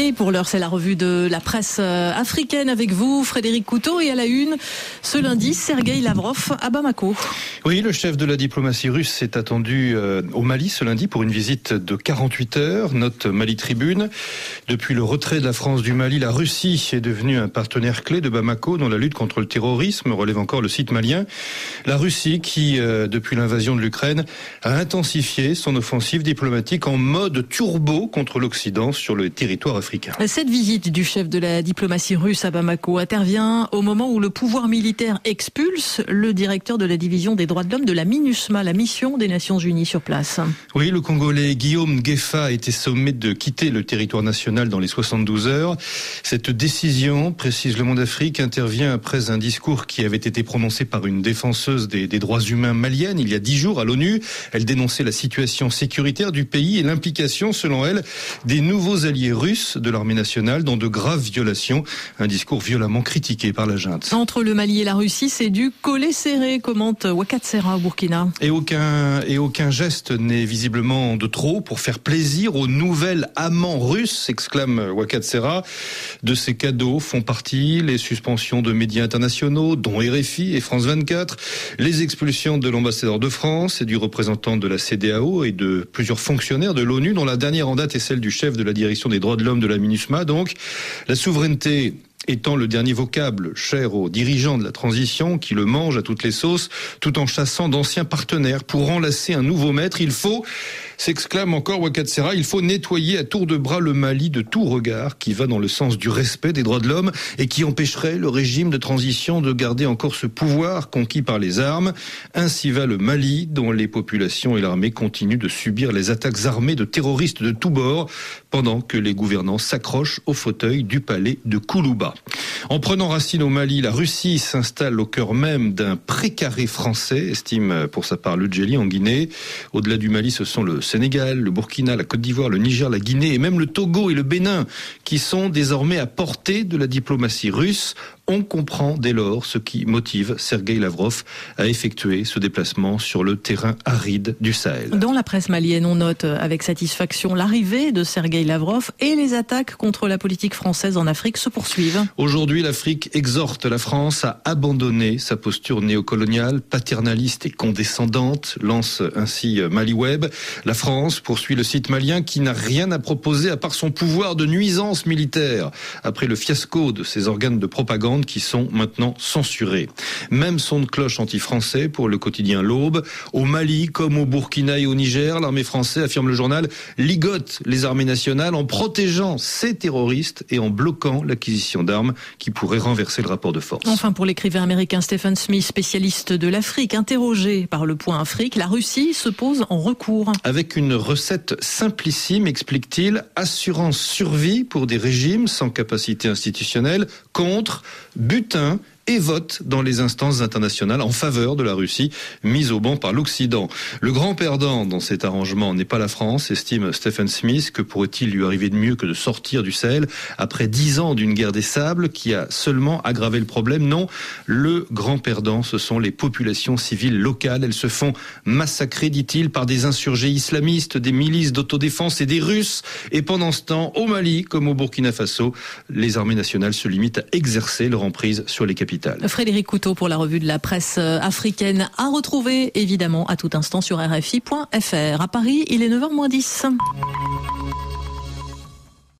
Et pour l'heure, c'est la revue de la presse euh, africaine avec vous, Frédéric Couteau. Et à la une, ce lundi, Sergei Lavrov à Bamako. Oui, le chef de la diplomatie russe est attendu euh, au Mali ce lundi pour une visite de 48 heures. Note Mali Tribune. Depuis le retrait de la France du Mali, la Russie est devenue un partenaire clé de Bamako dans la lutte contre le terrorisme, relève encore le site malien. La Russie qui, euh, depuis l'invasion de l'Ukraine, a intensifié son offensive diplomatique en mode turbo contre l'Occident sur le territoire africain. Cette visite du chef de la diplomatie russe à Bamako intervient au moment où le pouvoir militaire expulse le directeur de la division des droits de l'homme de la MINUSMA, la mission des Nations Unies sur place. Oui, le Congolais Guillaume Gueffa a été sommé de quitter le territoire national dans les 72 heures. Cette décision, précise le Monde Afrique, intervient après un discours qui avait été prononcé par une défenseuse des, des droits humains malienne il y a dix jours à l'ONU. Elle dénonçait la situation sécuritaire du pays et l'implication, selon elle, des nouveaux alliés russes de l'armée nationale dans de graves violations. Un discours violemment critiqué par la junte. Entre le Mali et la Russie, c'est du collet serré, commente Wakatsera au Burkina. Et aucun, et aucun geste n'est visiblement de trop pour faire plaisir aux nouvelles amants russes, exclame Wakatsera. De ces cadeaux font partie les suspensions de médias internationaux, dont RFI et France 24, les expulsions de l'ambassadeur de France et du représentant de la CDAO et de plusieurs fonctionnaires de l'ONU, dont la dernière en date est celle du chef de la direction des droits de l'homme de la MINUSMA. Donc, la souveraineté étant le dernier vocable cher aux dirigeants de la transition qui le mangent à toutes les sauces, tout en chassant d'anciens partenaires pour enlacer un nouveau maître, il faut s'exclame encore Wakatsera, il faut nettoyer à tour de bras le Mali de tout regard qui va dans le sens du respect des droits de l'homme et qui empêcherait le régime de transition de garder encore ce pouvoir conquis par les armes. Ainsi va le Mali, dont les populations et l'armée continuent de subir les attaques armées de terroristes de tous bords, pendant que les gouvernants s'accrochent au fauteuil du palais de Koulouba. En prenant racine au Mali, la Russie s'installe au cœur même d'un précaré français, estime pour sa part le Djeli en Guinée. Au-delà du Mali, ce sont le Sénégal, le Burkina, la Côte d'Ivoire, le Niger, la Guinée et même le Togo et le Bénin qui sont désormais à portée de la diplomatie russe. On comprend dès lors ce qui motive Sergei Lavrov à effectuer ce déplacement sur le terrain aride du Sahel. Dans la presse malienne, on note avec satisfaction l'arrivée de Sergei Lavrov et les attaques contre la politique française en Afrique se poursuivent. Aujourd'hui, l'Afrique exhorte la France à abandonner sa posture néocoloniale, paternaliste et condescendante, lance ainsi MaliWeb. La France poursuit le site malien qui n'a rien à proposer à part son pouvoir de nuisance militaire après le fiasco de ses organes de propagande qui sont maintenant censurés. Même son de cloche anti-français pour le quotidien L'Aube. Au Mali, comme au Burkina et au Niger, l'armée française, affirme le journal, ligote les armées nationales en protégeant ces terroristes et en bloquant l'acquisition d'armes qui pourraient renverser le rapport de force. Enfin, pour l'écrivain américain Stephen Smith, spécialiste de l'Afrique, interrogé par le point Afrique, la Russie se pose en recours. Avec une recette simplissime, explique-t-il, assurance survie pour des régimes sans capacité institutionnelle contre butin et vote dans les instances internationales en faveur de la Russie mise au banc par l'Occident. Le grand perdant dans cet arrangement n'est pas la France, estime Stephen Smith. Que pourrait-il lui arriver de mieux que de sortir du Sahel après dix ans d'une guerre des sables qui a seulement aggravé le problème? Non, le grand perdant, ce sont les populations civiles locales. Elles se font massacrer, dit-il, par des insurgés islamistes, des milices d'autodéfense et des Russes. Et pendant ce temps, au Mali comme au Burkina Faso, les armées nationales se limitent à exercer leur emprise sur les capitales. Frédéric Couteau pour la revue de la presse euh, africaine à retrouver évidemment à tout instant sur RFI.fr. À Paris, il est 9h10.